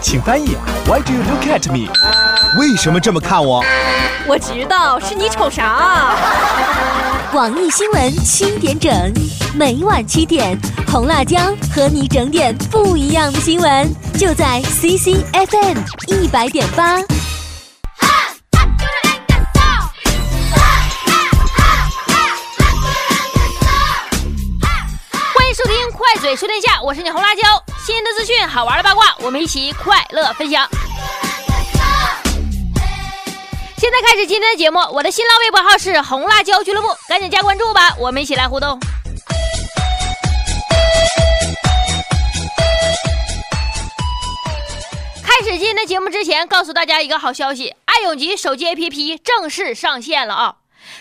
请翻译。Why do you look at me？为什么这么看我？我知道是你瞅啥。网易新闻七点整，每晚七点，红辣椒和你整点不一样的新闻，就在 CCFM 一百点八。欢迎收听《快嘴说天下》，我是你红辣椒。新的资讯、好玩的八卦，我们一起快乐分享。现在开始今天的节目，我的新浪微博号是红辣椒俱乐部，赶紧加关注吧，我们一起来互动。开始今天的节目之前，告诉大家一个好消息：爱永吉手机 APP 正式上线了啊！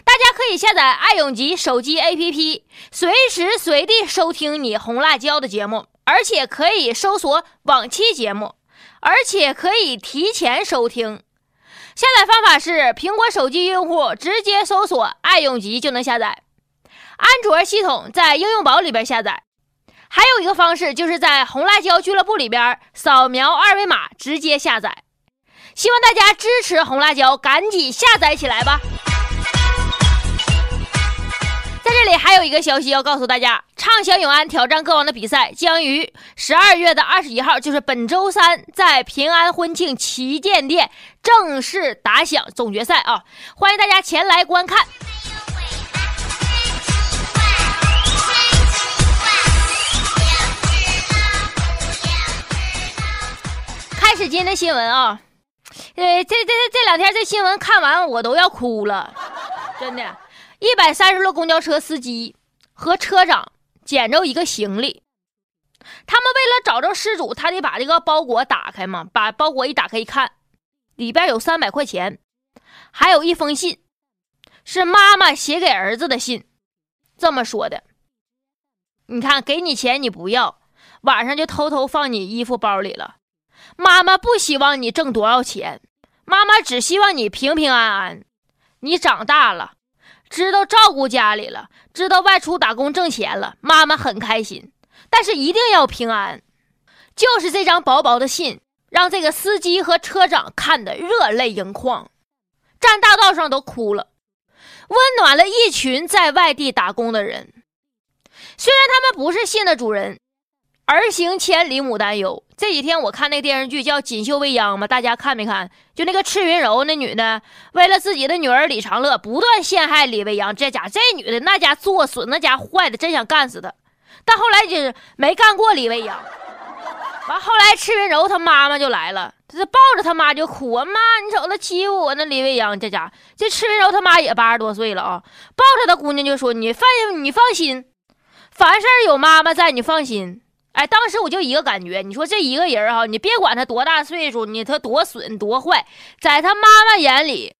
大家可以下载爱永吉手机 APP，随时随地收听你红辣椒的节目，而且可以搜索往期节目，而且可以提前收听。下载方法是苹果手机用户直接搜索爱永吉就能下载，安卓系统在应用宝里边下载。还有一个方式就是在红辣椒俱乐部里边扫描二维码直接下载。希望大家支持红辣椒，赶紧下载起来吧！在这里还有一个消息要告诉大家：畅享永安挑战歌王的比赛将于十二月的二十一号，就是本周三，在平安婚庆旗舰店正式打响总决赛啊！欢迎大家前来观看。开始今天的新闻啊，呃，这这这两天这新闻看完我都要哭了，真的。一百三十路公交车司机和车长捡着一个行李，他们为了找着失主，他得把这个包裹打开嘛。把包裹一打开一看，里边有三百块钱，还有一封信，是妈妈写给儿子的信，这么说的：“你看，给你钱你不要，晚上就偷偷放你衣服包里了。妈妈不希望你挣多少钱，妈妈只希望你平平安安。你长大了。”知道照顾家里了，知道外出打工挣钱了，妈妈很开心。但是一定要平安。就是这张薄薄的信，让这个司机和车长看得热泪盈眶，站大道上都哭了，温暖了一群在外地打工的人。虽然他们不是信的主人。儿行千里母担忧。这几天我看那电视剧叫《锦绣未央》嘛，大家看没看？就那个赤云柔那女的，为了自己的女儿李长乐，不断陷害李未央。这家这女的那家作损，那家坏的，真想干死她。但后来就是没干过李未央。完后来赤云柔她妈妈就来了，她就抱着她妈就哭啊：“妈，你瞅她欺负我那李未央。”这家这赤云柔她妈也八十多岁了啊，抱着她姑娘就说：“你放心你放心，凡事有妈妈在，你放心。”哎，当时我就一个感觉，你说这一个人哈，你别管他多大岁数，你他多损多坏，在他妈妈眼里，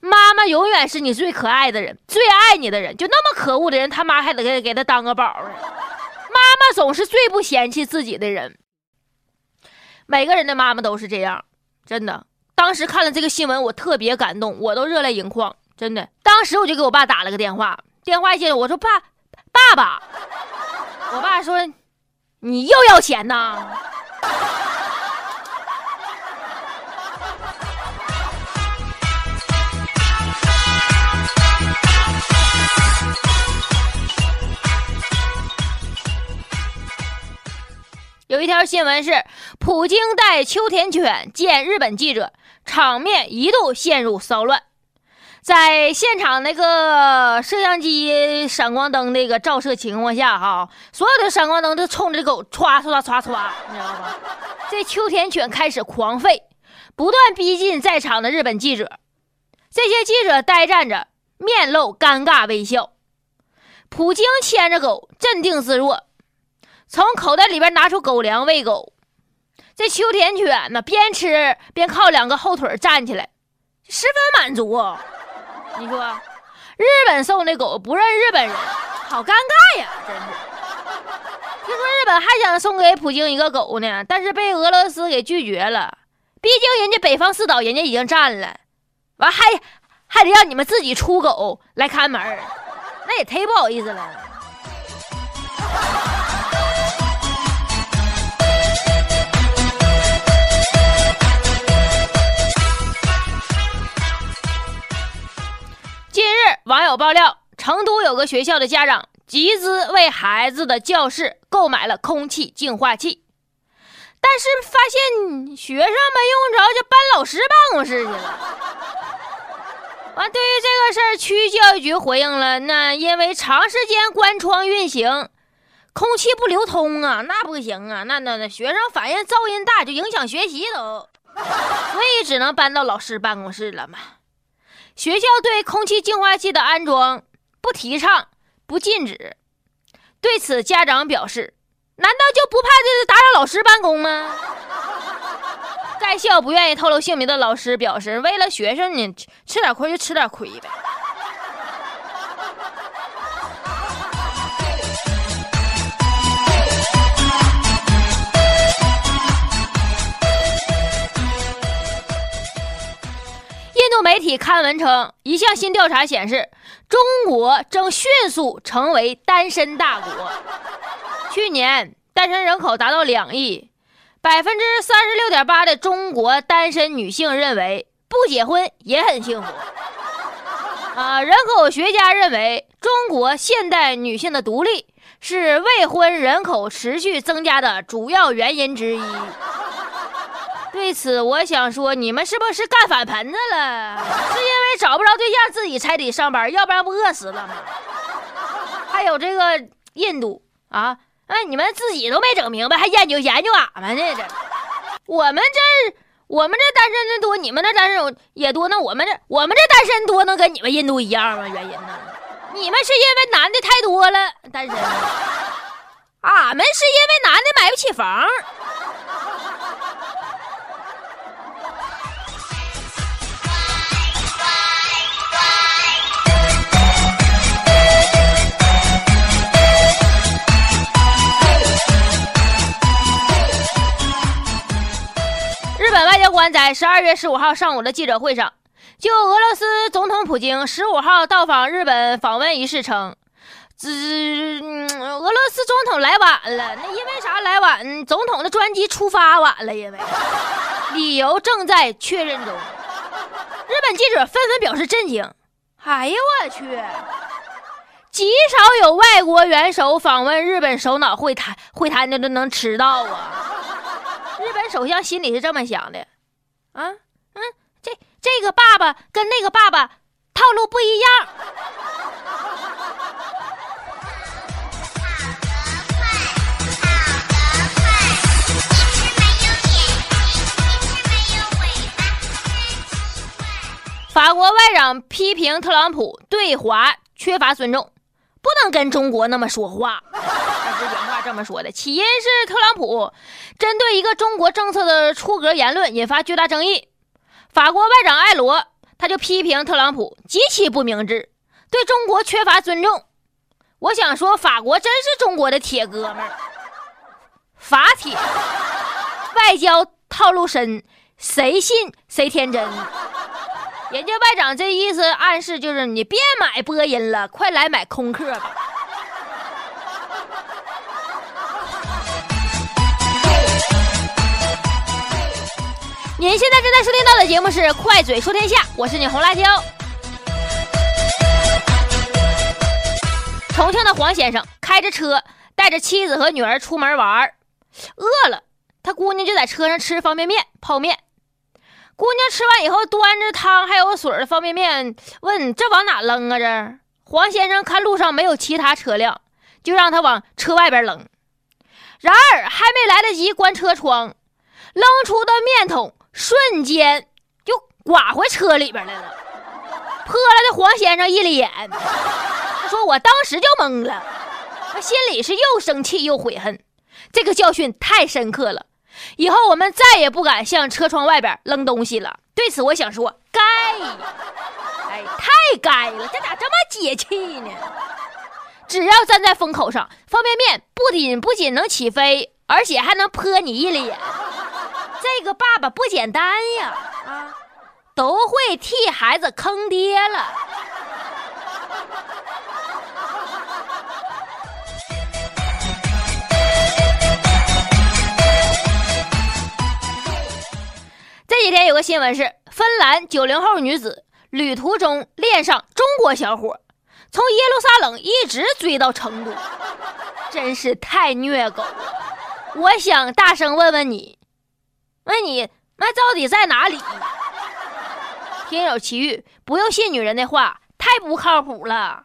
妈妈永远是你最可爱的人，最爱你的人。就那么可恶的人，他妈还得给给他当个宝呢。妈妈总是最不嫌弃自己的人。每个人的妈妈都是这样，真的。当时看了这个新闻，我特别感动，我都热泪盈眶，真的。当时我就给我爸打了个电话，电话一接，我说爸，爸爸，我爸说。你又要钱呐？有一条新闻是，普京带秋田犬见日本记者，场面一度陷入骚乱。在现场那个摄像机闪光灯那个照射情况下，哈，所有的闪光灯都冲着狗歘歘歘歘，你知道吧？这秋田犬开始狂吠，不断逼近在场的日本记者。这些记者呆站着，面露尴尬微笑。普京牵着狗，镇定自若，从口袋里边拿出狗粮喂狗。这秋田犬呢，边吃边靠两个后腿站起来，十分满足。你说，日本送的狗不认日本人，好尴尬呀！真是。听说日本还想送给普京一个狗呢，但是被俄罗斯给拒绝了。毕竟人家北方四岛人家已经占了，完还还得让你们自己出狗来看门，那也忒不好意思了。有爆料，成都有个学校的家长集资为孩子的教室购买了空气净化器，但是发现学生没用着，就搬老师办公室去了。完，对于这个事儿，区教育局回应了，那因为长时间关窗运行，空气不流通啊，那不行啊，那那那学生反映噪音大，就影响学习都，所以只能搬到老师办公室了嘛。学校对空气净化器的安装不提倡、不禁止。对此，家长表示：“难道就不怕这是打扰老师办公吗？”该校不愿意透露姓名的老师表示：“为了学生呢，吃点亏就吃点亏呗。”度媒体刊文称，一项新调查显示，中国正迅速成为单身大国。去年单身人口达到两亿，百分之三十六点八的中国单身女性认为不结婚也很幸福。啊，人口学家认为，中国现代女性的独立是未婚人口持续增加的主要原因之一。对此，我想说，你们是不是干反盆子了？是因为找不着对象，自己才得上班，要不然不饿死了吗？还有这个印度啊，哎，你们自己都没整明白，还研究研究俺们呢？这我们这我们这单身的多，你们那单身也多，那我们这我们这单身多，能跟你们印度一样吗？原因呢？你们是因为男的太多了单身，俺们是因为男的买不起房。官在十二月十五号上午的记者会上，就俄罗斯总统普京十五号到访日本访问一事称，只、俄罗斯总统来晚了。那因为啥来晚？总统的专机出发晚了，因为理由正在确认中。日本记者纷纷表示震惊。哎呀，我去！极少有外国元首访问日本首脑会谈，会谈的都能迟到啊！日本首相心里是这么想的，啊，嗯，这这个爸爸跟那个爸爸套路不一样。法国外长批评特朗普对华缺乏尊重，不能跟中国那么说话。他是原话这么说的。起因是特朗普针对一个中国政策的出格言论引发巨大争议。法国外长艾罗他就批评特朗普极其不明智，对中国缺乏尊重。我想说，法国真是中国的铁哥们儿，法铁，外交套路深，谁信谁天真。人家外长这意思暗示就是你别买波音了，快来买空客吧。您现在正在收听到的节目是《快嘴说天下》，我是你红辣椒。重庆的黄先生开着车带着妻子和女儿出门玩，饿了，他姑娘就在车上吃方便面、泡面。姑娘吃完以后，端着汤还有水的方便面，问：“这往哪扔啊？”这黄先生看路上没有其他车辆，就让他往车外边扔。然而还没来得及关车窗，扔出的面桶瞬间就刮回车里边来了，泼了的黄先生一脸。他说：“我当时就懵了，我心里是又生气又悔恨，这个教训太深刻了。”以后我们再也不敢向车窗外边扔东西了。对此，我想说，该，哎，太该了，这咋这么解气呢？只要站在风口上，方便面不仅不仅能起飞，而且还能泼你一脸。这个爸爸不简单呀，啊，都会替孩子坑爹了。新闻是，芬兰九零后女子旅途中恋上中国小伙，从耶路撒冷一直追到成都，真是太虐狗。我想大声问问你，问你那到底在哪里？听友奇遇，不用信女人的话，太不靠谱了。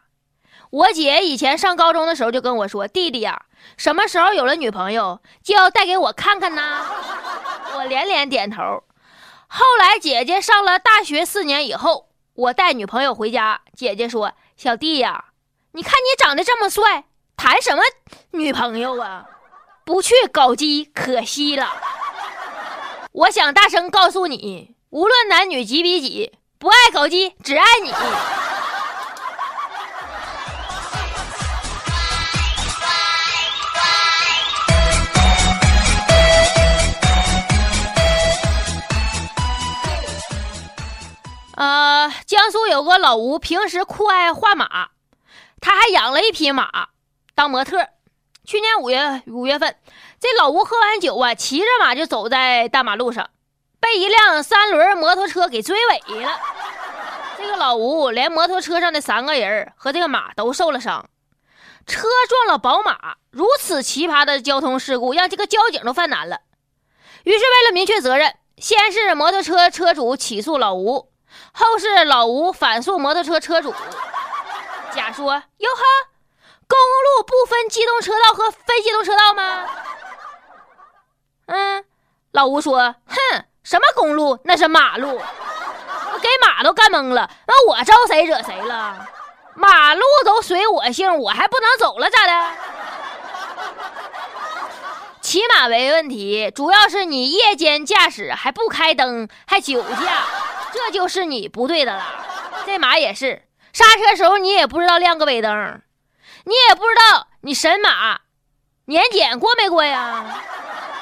我姐以前上高中的时候就跟我说：“弟弟呀，什么时候有了女朋友，就要带给我看看呢。”我连连点头。后来姐姐上了大学四年以后，我带女朋友回家，姐姐说：“小弟呀，你看你长得这么帅，谈什么女朋友啊？不去搞基可惜了。”我想大声告诉你，无论男女几比几，不爱搞基，只爱你。江苏有个老吴，平时酷爱画马，他还养了一匹马当模特。去年五月五月份，这老吴喝完酒啊，骑着马就走在大马路上，被一辆三轮摩托车给追尾了。这个老吴连摩托车上的三个人和这个马都受了伤，车撞了宝马。如此奇葩的交通事故，让这个交警都犯难了。于是为了明确责任，先是摩托车车主起诉老吴。后是老吴反诉摩托车车主，甲说：“哟呵，公路不分机动车道和非机动车道吗？”嗯，老吴说：“哼，什么公路？那是马路，我给马都干懵了。那我招谁惹谁了？马路都随我姓，我还不能走了咋的？骑马没问题，主要是你夜间驾驶还不开灯，还酒驾。”这就是你不对的了，这马也是刹车时候你也不知道亮个尾灯，你也不知道你神马年检过没过呀？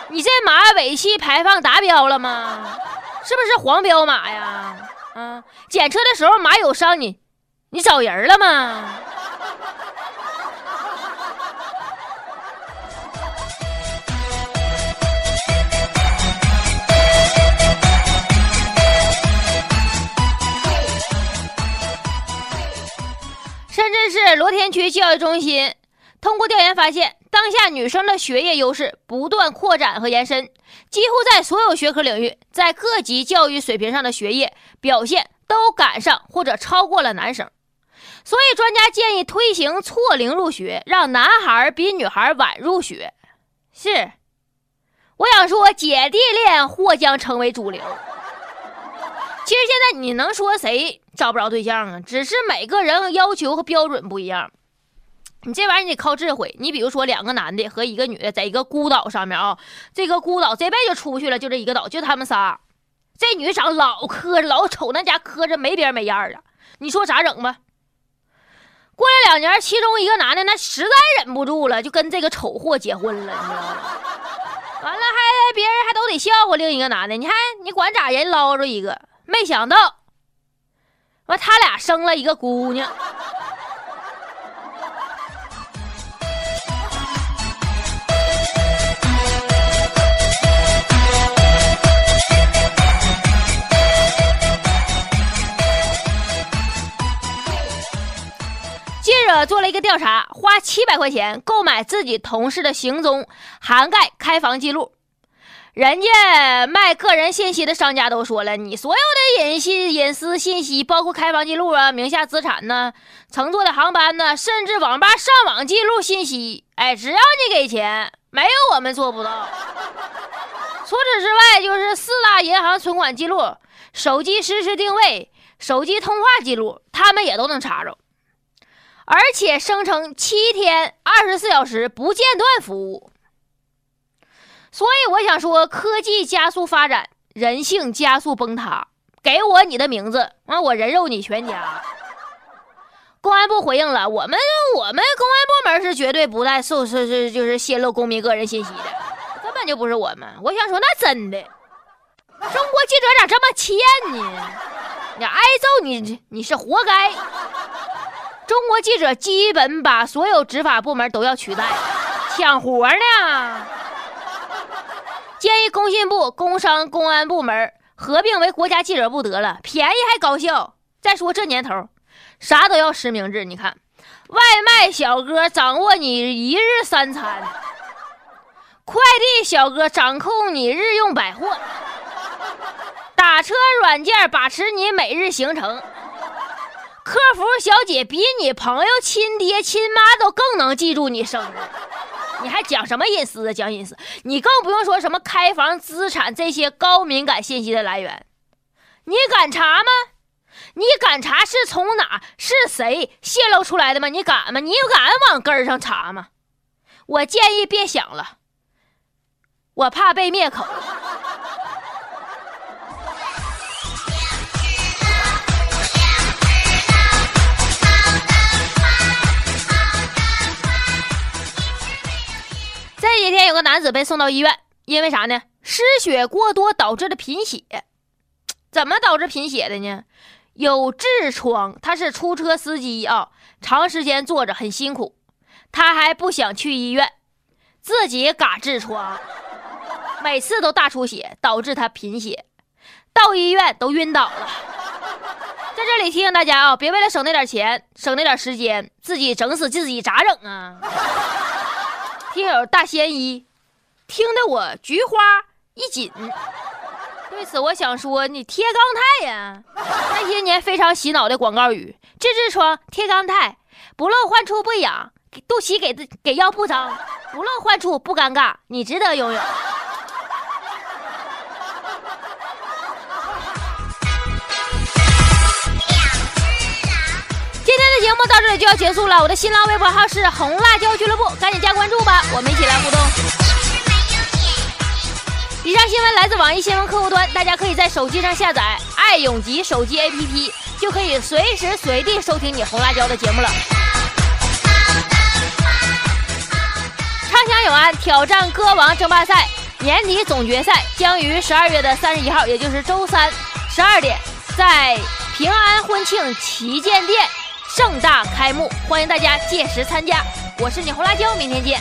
你这马尾气排放达标了吗？是不是黄标马呀？啊，检车的时候马有伤你，你找人了吗？深圳市罗田区教育中心通过调研发现，当下女生的学业优势不断扩展和延伸，几乎在所有学科领域，在各级教育水平上的学业表现都赶上或者超过了男生。所以，专家建议推行错龄入学，让男孩比女孩晚入学。是，我想说，姐弟恋或将成为主流。其实现在你能说谁找不着对象啊？只是每个人要求和标准不一样。你这玩意儿你得靠智慧。你比如说两个男的和一个女的在一个孤岛上面啊，这个孤岛这辈子就出去了，就这一个岛，就他们仨。这女长老磕碜，老丑，那家磕着没边没样的。你说咋整吧？过了两年，其中一个男的那实在忍不住了，就跟这个丑货结婚了，你知道吗？完了还别人还都得笑话另一个男的。你看你管咋人捞着一个。没想到，完他俩生了一个姑娘。记者做了一个调查，花七百块钱购买自己同事的行踪，涵盖开房记录。人家卖个人信息的商家都说了，你所有的隐信隐私信息，包括开房记录啊、名下资产呢、乘坐的航班呢，甚至网吧上网记录信息，哎，只要你给钱，没有我们做不到。除此之外，就是四大银行存款记录、手机实时定位、手机通话记录，他们也都能查着，而且声称七天二十四小时不间断服务。所以我想说，科技加速发展，人性加速崩塌。给我你的名字，完我人肉你全家。公安部回应了，我们我们公安部门是绝对不带受是是就是泄露公民个人信息的，根本就不是我们。我想说，那真的，中国记者咋这么欠呢？你挨揍，你你是活该。中国记者基本把所有执法部门都要取代，抢活呢。建议工信部、工商、公安部门合并为国家记者部得了，便宜还高效。再说这年头，啥都要实名制。你看，外卖小哥掌握你一日三餐，快递小哥掌控你日用百货，打车软件把持你每日行程，客服小姐比你朋友亲爹亲妈都更能记住你生日。你还讲什么隐私啊？讲隐私，你更不用说什么开房资产这些高敏感信息的来源，你敢查吗？你敢查是从哪是谁泄露出来的吗？你敢吗？你敢往根儿上查吗？我建议别想了，我怕被灭口。这几天有个男子被送到医院，因为啥呢？失血过多导致的贫血。怎么导致贫血的呢？有痔疮，他是出租车司机啊，长时间坐着很辛苦，他还不想去医院，自己嘎痔疮，每次都大出血，导致他贫血，到医院都晕倒了。在这里提醒大家啊，别为了省那点钱，省那点时间，自己整死自己咋整啊？听友大仙一，听得我菊花一紧。对此，我想说，你贴钢泰呀！那些年非常洗脑的广告语：治痔疮贴钢泰，不漏患处不痒，肚脐给给腰不脏，不漏患处不尴尬，你值得拥有。节目到这里就要结束了，我的新浪微博号是红辣椒俱乐部，赶紧加关注吧，我们一起来互动。以上新闻来自网易新闻客户端，大家可以在手机上下载爱永吉手机 APP，就可以随时随地收听你红辣椒的节目了。畅享永安挑战歌王争霸赛年底总决赛将于十二月的三十一号，也就是周三十二点，在平安婚庆旗舰店盛大开幕，欢迎大家届时参加。我是你红辣椒，明天见。